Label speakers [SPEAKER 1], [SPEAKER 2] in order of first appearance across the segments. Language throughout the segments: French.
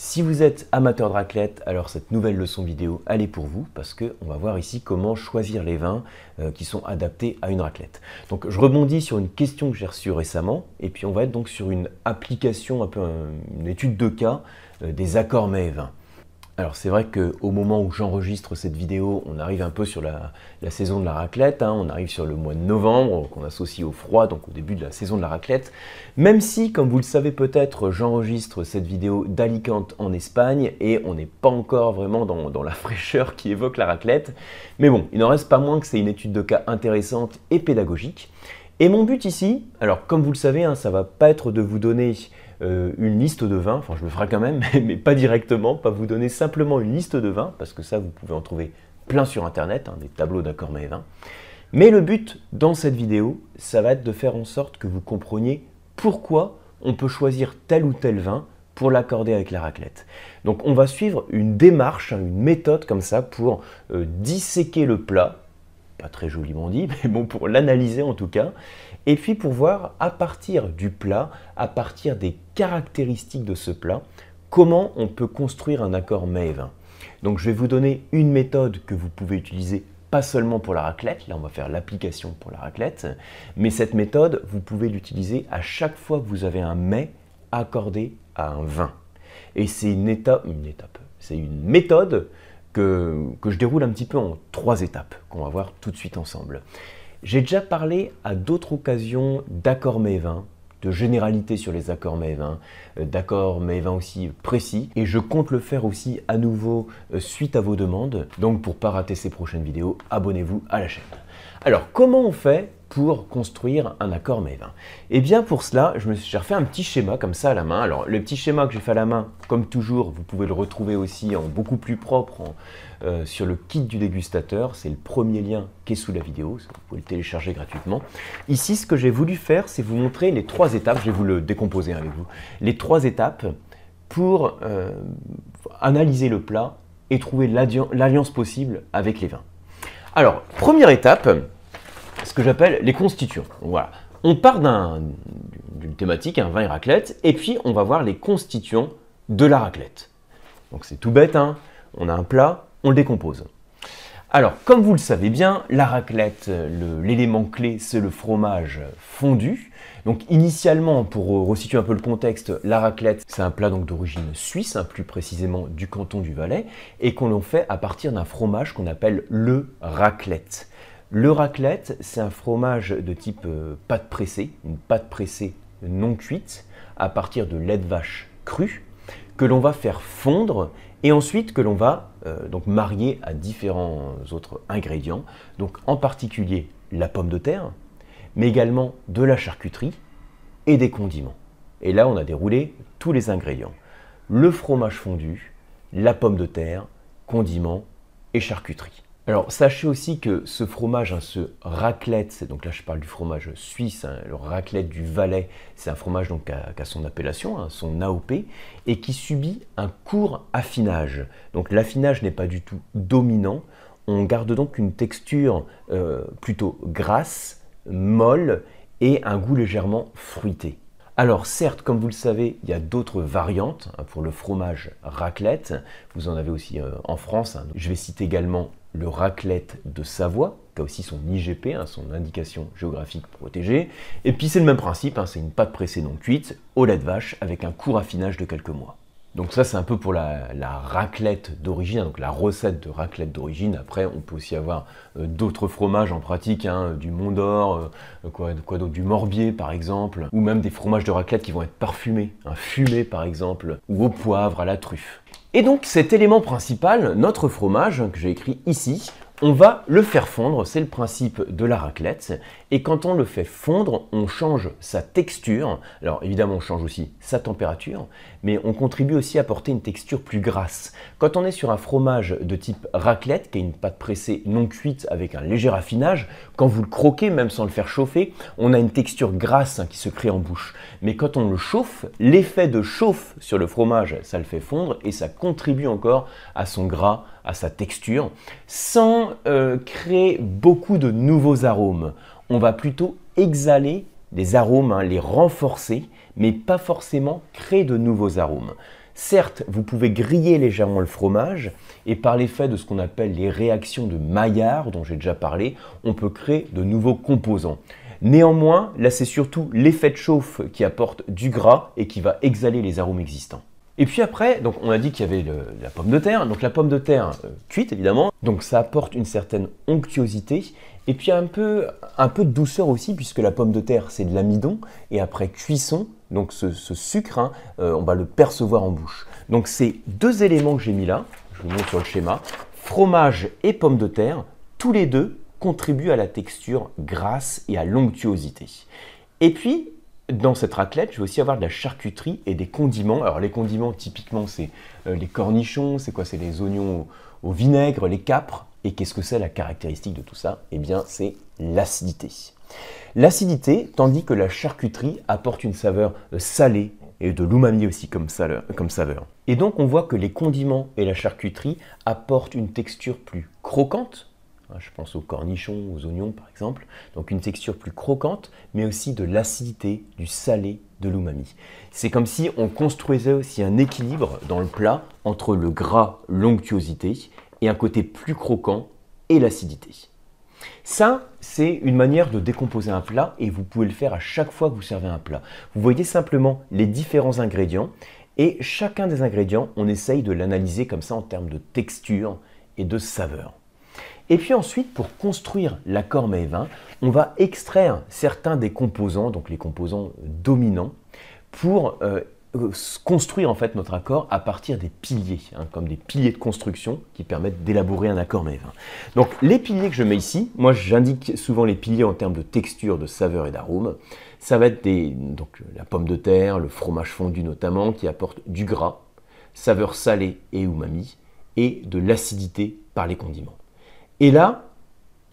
[SPEAKER 1] Si vous êtes amateur de raclette, alors cette nouvelle leçon vidéo, elle est pour vous parce qu'on va voir ici comment choisir les vins euh, qui sont adaptés à une raclette. Donc je rebondis sur une question que j'ai reçue récemment et puis on va être donc sur une application, un peu une étude de cas euh, des accords mets et vins. Alors c'est vrai qu'au moment où j'enregistre cette vidéo, on arrive un peu sur la, saison de la raclette, hein. on arrive sur le mois de novembre, qu'on associe au froid, donc au début de la saison de la raclette. Même si, comme vous le savez peut-être, j'enregistre cette vidéo d'Alicante en Espagne et on n'est pas encore vraiment dans, la fraîcheur qui évoque la raclette. Mais bon, il n'en reste pas moins que c'est une étude de cas intéressante et pédagogique. Et mon but ici, alors comme vous le savez, hein, ça va pas être de vous donner euh, une liste de vins, enfin je le ferai quand même, mais, pas directement, pas vous donner simplement une liste de vins, parce que ça vous pouvez en trouver plein sur internet, hein, des tableaux d'accords mais vins. Mais le but dans cette vidéo, ça va être de faire en sorte que vous compreniez pourquoi on peut choisir tel ou tel vin pour l'accorder avec la raclette. Donc on va suivre une démarche, hein, une méthode comme ça pour euh, disséquer le plat, pas très joliment dit, mais bon, pour l'analyser en tout cas, et puis pour voir à partir du plat, à partir des caractéristiques de ce plat, comment on peut construire un accord mets vin. Donc je vais vous donner une méthode que vous pouvez utiliser pas seulement pour la raclette, là on va faire l'application pour la raclette, mais cette méthode, vous pouvez l'utiliser à chaque fois que vous avez un mets accordé à un vin. Et c'est une étape, une étape, c'est une méthode que, je déroule un petit peu en trois étapes qu'on va voir tout de suite ensemble. J'ai déjà parlé à d'autres occasions d'accords vins, de généralité sur les accords vins, euh, d'accords vins aussi précis, et je compte le faire aussi à nouveau euh, suite à vos demandes. Donc pour ne pas rater ces prochaines vidéos, abonnez-vous à la chaîne. Alors comment on fait pour construire un accord Maven Et eh bien pour cela, je me suis refait un petit schéma comme ça à la main. Alors le petit schéma que j'ai fait à la main, comme toujours, vous pouvez le retrouver aussi en beaucoup plus propre euh, sur le kit du dégustateur. C'est le premier lien qui est sous la vidéo, vous pouvez le télécharger gratuitement. Ici, ce que j'ai voulu faire, c'est vous montrer les trois étapes, je vais vous le décomposer avec vous, les trois étapes pour euh, analyser le plat et trouver l'alliance possible avec les vins. Alors, première étape, ce que j'appelle les constituants. voilà. On part d'une thématique, un vin et raclette, et puis on va voir les constituants de la raclette. Donc c'est tout bête, hein on a un plat, on le décompose. Alors, comme vous le savez bien, la raclette, l'élément clé, c'est le fromage fondu. Donc, initialement, pour resituer un peu le contexte, la raclette, c'est un plat d'origine suisse, hein, plus précisément du canton du Valais, et qu'on en fait à partir d'un fromage qu'on appelle le raclette. Le raclette, c'est un fromage de type euh, pâte pressée, une pâte pressée non cuite, à partir de lait de vache cru, que l'on va faire fondre et ensuite que l'on va euh, donc marier à différents autres ingrédients, donc en particulier la pomme de terre, mais également de la charcuterie et des condiments. Et là, on a déroulé tous les ingrédients. Le fromage fondu, la pomme de terre, condiments et charcuterie. Alors sachez aussi que ce fromage, hein, ce raclette, donc là je parle du fromage suisse, hein, le raclette du Valais, c'est un fromage donc qui a, son appellation, hein, son AOP, et qui subit un court affinage. Donc l'affinage n'est pas du tout dominant, on garde donc une texture euh, plutôt grasse, molle et un goût légèrement fruité. Alors certes, comme vous le savez, il y a d'autres variantes pour le fromage raclette. Vous en avez aussi euh, en France. Je vais citer également le raclette de Savoie, qui a aussi son IGP, hein, son indication géographique protégée. Et puis c'est le même principe, hein, c'est une pâte pressée non cuite au lait de vache avec un court affinage de quelques mois. Donc ça c'est un peu pour la, raclette d'origine, donc la recette de raclette d'origine. Après on peut aussi avoir euh, d'autres fromages en pratique, hein, du Mont d'Or, euh, quoi, d'autre, du Morbier par exemple, ou même des fromages de raclette qui vont être parfumés, un fumé par exemple, ou au poivre, à la truffe. Et donc cet élément principal, notre fromage, que j'ai écrit ici, on va le faire fondre, c'est le principe de la raclette. Et quand on le fait fondre, on change sa texture. Alors évidemment, on change aussi sa température, mais on contribue aussi à apporter une texture plus grasse. Quand on est sur un fromage de type raclette, qui est une pâte pressée non cuite avec un léger affinage, quand vous le croquez, même sans le faire chauffer, on a une texture grasse hein, qui se crée en bouche. Mais quand on le chauffe, l'effet de chauffe sur le fromage, ça le fait fondre et ça contribue encore à son gras, à sa texture, sans euh, créer beaucoup de nouveaux arômes. On va plutôt exhaler des arômes, hein, les renforcer, mais pas forcément créer de nouveaux arômes. Certes, vous pouvez griller légèrement le fromage et par l'effet de ce qu'on appelle les réactions de Maillard, dont j'ai déjà parlé, on peut créer de nouveaux composants. Néanmoins, là c'est surtout l'effet de chauffe qui apporte du gras et qui va exhaler les arômes existants. Et puis après, on a dit qu'il y avait la pomme de terre. Donc la pomme de terre euh, cuite évidemment, donc ça apporte une certaine onctuosité et puis un peu, un peu de douceur aussi puisque la pomme de terre c'est de l'amidon et après cuisson, donc ce, sucre, hein, euh, on va le percevoir en bouche. Donc ces deux éléments que j'ai mis là, je vous montre sur le schéma, fromage et pomme de terre, tous les deux contribuent à la texture grasse et à l'onctuosité. Et puis, dans cette raclette, je vais aussi avoir de la charcuterie et des condiments. Alors les condiments, typiquement, c'est euh, les cornichons, c'est quoi? C'est les oignons au, vinaigre, les capres. Et qu'est-ce que c'est la caractéristique de tout ça? Eh bien, c'est l'acidité. L'acidité, tandis que la charcuterie apporte une saveur euh, salée et de l'umami aussi comme, saveur. Et donc on voit que les condiments et la charcuterie apportent une texture plus croquante, je pense aux cornichons, aux oignons par exemple. Donc une texture plus croquante, mais aussi de l'acidité, du salé, de l'umami. C'est comme si on construisait aussi un équilibre dans le plat entre le gras, l'onctuosité, et un côté plus croquant et l'acidité. Ça, c'est une manière de décomposer un plat et vous pouvez le faire à chaque fois que vous servez un plat. Vous voyez simplement les différents ingrédients et chacun des ingrédients, on essaye de l'analyser comme ça en termes de texture et de saveur. Et puis ensuite, pour construire l'accord vin, on va extraire certains des composants, donc les composants dominants, pour euh, construire en fait notre accord à partir des piliers, hein, comme des piliers de construction qui permettent d'élaborer un accord vin. Donc les piliers que je mets ici, moi j'indique souvent les piliers en termes de texture, de saveur et d'arôme. Ça va être donc, la pomme de terre, le fromage fondu notamment, qui apporte du gras, saveur salée et umami, et de l'acidité par les condiments. Et là,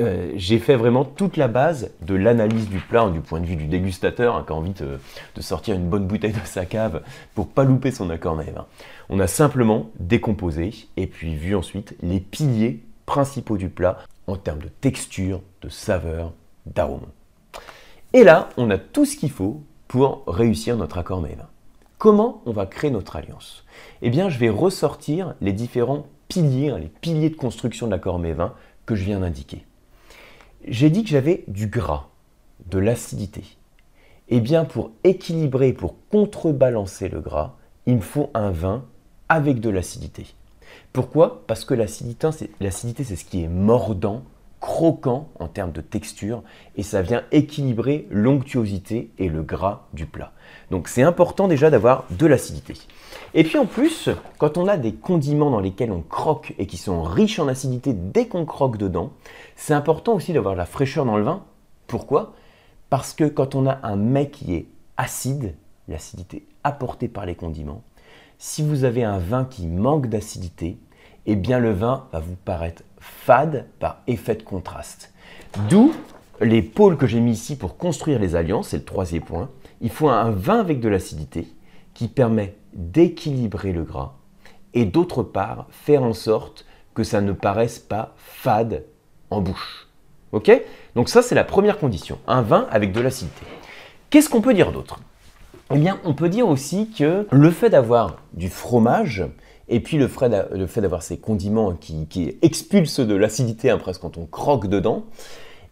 [SPEAKER 1] euh, j'ai fait vraiment toute la base de l'analyse du plat du point de vue du dégustateur hein, qui a envie de, sortir une bonne bouteille de sa cave pour pas louper son accord même. Hein. On a simplement décomposé et puis vu ensuite les piliers principaux du plat en termes de texture, de saveur, d'arôme. Et là, on a tout ce qu'il faut pour réussir notre accord même. Comment on va créer notre alliance? Eh bien, je vais ressortir les différents piliers, hein, les piliers de construction de l'accord mévin que je viens d'indiquer. J'ai dit que j'avais du gras, de l'acidité. Eh bien, pour équilibrer, pour contrebalancer le gras, il me faut un vin avec de l'acidité. Pourquoi? Parce que l'acidité, c'est ce qui est mordant, croquant en termes de texture, et ça vient équilibrer l'onctuosité et le gras du plat. Donc c'est important déjà d'avoir de l'acidité. Et puis en plus, quand on a des condiments dans lesquels on croque et qui sont riches en acidité dès qu'on croque dedans, c'est important aussi d'avoir la fraîcheur dans le vin. Pourquoi? Parce que quand on a un mets qui est acide, l'acidité apportée par les condiments, si vous avez un vin qui manque d'acidité, eh bien le vin va vous paraître fade par effet de contraste. D'où les pôles que j'ai mis ici pour construire les alliances, c'est le troisième point. Il faut un vin avec de l'acidité qui permet d'équilibrer le gras et d'autre part faire en sorte que ça ne paraisse pas fade en bouche. Ok? Donc ça c'est la première condition, un vin avec de l'acidité. Qu'est-ce qu'on peut dire d'autre? Eh bien on peut dire aussi que le fait d'avoir du fromage et puis le fait d'avoir ces condiments qui, expulsent de l'acidité hein, presque quand on croque dedans,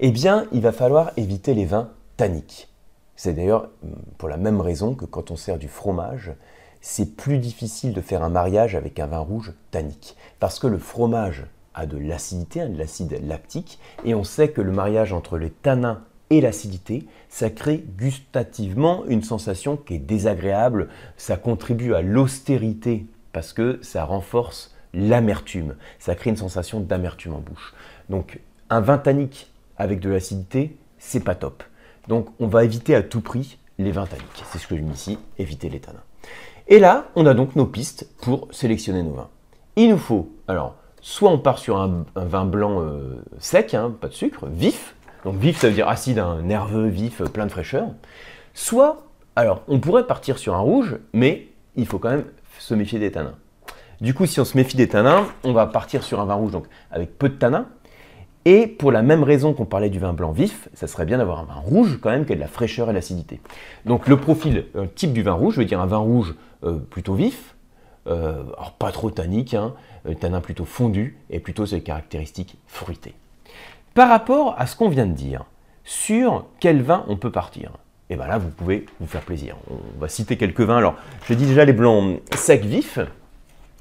[SPEAKER 1] eh bien il va falloir éviter les vins tanniques. C'est d'ailleurs mm, pour la même raison que quand on sert du fromage, c'est plus difficile de faire un mariage avec un vin rouge tannique. Parce que le fromage a de l'acidité, hein, de l'acide lactique, et on sait que le mariage entre les tanins et l'acidité, ça crée gustativement une sensation qui est désagréable, ça contribue à l'austérité parce que ça renforce l'amertume, ça crée une sensation d'amertume en bouche. Donc un vin tannique avec de l'acidité, c'est pas top. Donc on va éviter à tout prix les vins tanniques. C'est ce que je mets ici, éviter les tanins. Et là, on a donc nos pistes pour sélectionner nos vins. Il nous faut, alors, soit on part sur un, vin blanc euh, sec, hein, pas de sucre, vif. Donc vif, ça veut dire acide, hein, nerveux, vif, plein de fraîcheur. Soit, alors, on pourrait partir sur un rouge, mais il faut quand même se méfier des tanins. Du coup, si on se méfie des tanins, on va partir sur un vin rouge donc avec peu de tanins, et pour la même raison qu'on parlait du vin blanc vif, ça serait bien d'avoir un vin rouge quand même qui a de la fraîcheur et l'acidité. Donc le profil type du vin rouge, je veux dire un vin rouge euh, plutôt vif, alors pas trop tannique, hein, tanin plutôt fondu et plutôt ses caractéristiques fruitées. Par rapport à ce qu'on vient de dire, sur quel vin on peut partir? Et bien là, vous pouvez vous faire plaisir. On va citer quelques vins. Alors, je dis déjà les blancs secs vifs.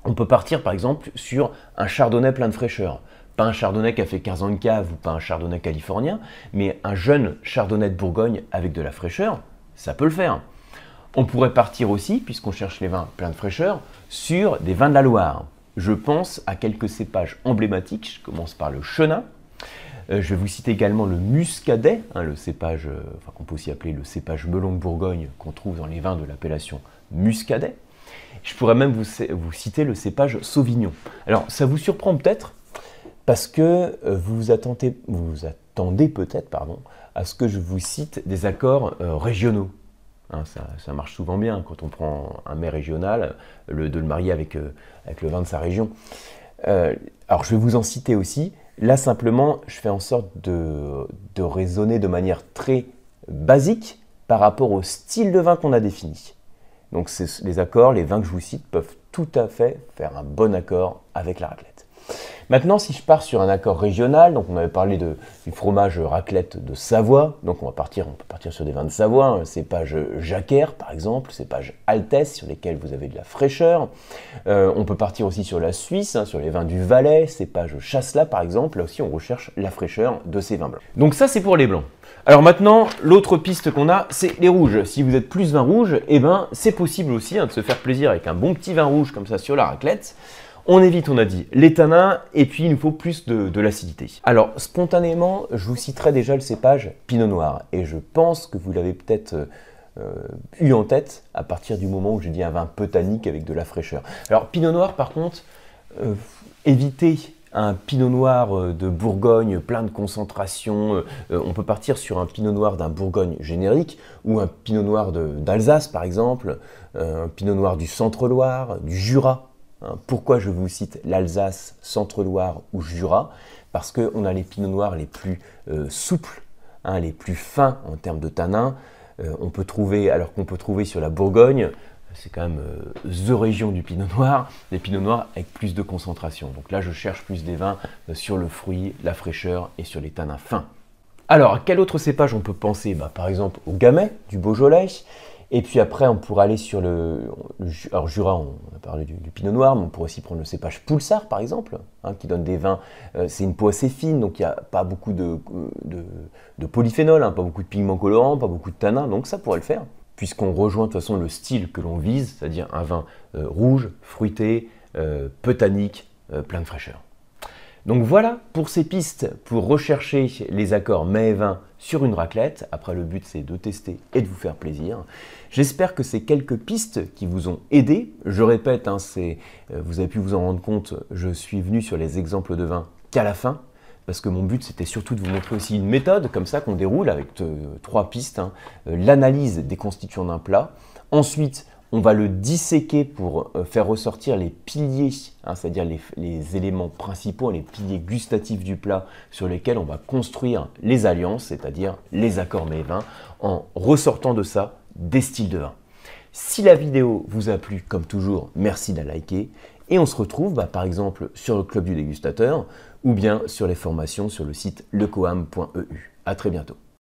[SPEAKER 1] On peut partir par exemple sur un chardonnay plein de fraîcheur. Pas un chardonnay qui a fait 15 ans de cave ou pas un chardonnay californien, mais un jeune chardonnay de Bourgogne avec de la fraîcheur, ça peut le faire. On pourrait partir aussi, puisqu'on cherche les vins pleins de fraîcheur, sur des vins de la Loire. Je pense à quelques cépages emblématiques. Je commence par le chenin. Euh, je vais vous citer également le muscadet, hein, le cépage, euh, qu'on peut aussi appeler le cépage melon de Bourgogne, qu'on trouve dans les vins de l'appellation muscadet. Je pourrais même vous, vous, citer le cépage sauvignon. Alors, ça vous surprend peut-être parce que euh, vous vous attendez peut-être pardon, à ce que je vous cite des accords régionaux. Hein, ça, marche souvent bien quand on prend un mets régional, le, de le marier avec, avec le vin de sa région. alors, je vais vous en citer aussi. Là, simplement, je fais en sorte de, raisonner de manière très basique par rapport au style de vin qu'on a défini. Donc les accords, les vins que je vous cite peuvent tout à fait faire un bon accord avec la raclette. Maintenant, si je pars sur un accord régional, donc on avait parlé du fromage raclette de Savoie, donc on va partir, on peut partir sur des vins de Savoie, un cépage Jacquère par exemple, cépage Altesse sur lesquels vous avez de la fraîcheur. Euh, on peut partir aussi sur la Suisse, hein, sur les vins du Valais, cépage Chasselas par exemple, là aussi on recherche la fraîcheur de ces vins blancs. Donc ça c'est pour les blancs. Alors maintenant, l'autre piste qu'on a, c'est les rouges. Si vous êtes plus vin rouge, eh ben, c'est possible aussi hein, de se faire plaisir avec un bon petit vin rouge comme ça sur la raclette. On évite, on a dit, les tanins, et puis il nous faut plus de, l'acidité. Alors, spontanément, je vous citerai déjà le cépage Pinot Noir, et je pense que vous l'avez peut-être euh, eu en tête à partir du moment où je dis un vin peu tannique avec de la fraîcheur. Alors, Pinot Noir, par contre, euh, évitez un pinot noir euh, de Bourgogne plein de concentration. on peut partir sur un pinot noir d'un Bourgogne générique ou un pinot noir d'Alsace par exemple, un pinot noir du Centre-Loire, du Jura pourquoi je vous cite l'Alsace, Centre-Loire ou Jura? Parce qu'on a les pinots noirs les plus euh, souples, hein, les plus fins en termes de tanin. Euh, on peut trouver, alors qu'on peut trouver sur la Bourgogne, c'est quand même euh, the région du pinot noir, des pinots noirs avec plus de concentration. Donc là, je cherche plus des vins sur le fruit, la fraîcheur et sur les tanins fins. Alors, à quel autre cépage on peut penser? Bah, Par exemple au gamay du Beaujolais, et puis après, on pourrait aller sur le, alors Jura, on a parlé du, Pinot Noir, mais on pourrait aussi prendre le cépage Poulsard, par exemple, hein, qui donne des vins. Euh, c'est une peau assez fine, donc il n'y a pas beaucoup de, de, polyphénol, hein, pas beaucoup de pigments colorants, pas beaucoup de tanins, donc ça pourrait le faire, puisqu'on rejoint de toute façon le style que l'on vise, c'est-à-dire un vin euh, rouge, fruité, euh, peu tannique, plein de fraîcheur. Donc voilà pour ces pistes pour rechercher les accords et vins sur une raclette. Après, le but c'est de tester et de vous faire plaisir. J'espère que ces quelques pistes qui vous ont aidé, je répète, hein, euh, vous avez pu vous en rendre compte, je suis venu sur les exemples de vins qu'à la fin, parce que mon but c'était surtout de vous montrer aussi une méthode comme ça qu'on déroule avec euh, trois pistes. Hein. Euh, l'analyse des constituants d'un plat. Ensuite, on va le disséquer pour euh, faire ressortir les piliers, hein, c'est-à-dire les, éléments principaux, les piliers gustatifs du plat sur lesquels on va construire les alliances, c'est-à-dire les accords mets vins, en ressortant de ça des styles de vin. Si la vidéo vous a plu, comme toujours, merci de la liker. Et on se retrouve bah, par exemple sur le club du dégustateur ou bien sur les formations sur le site lecoam.eu. A très bientôt.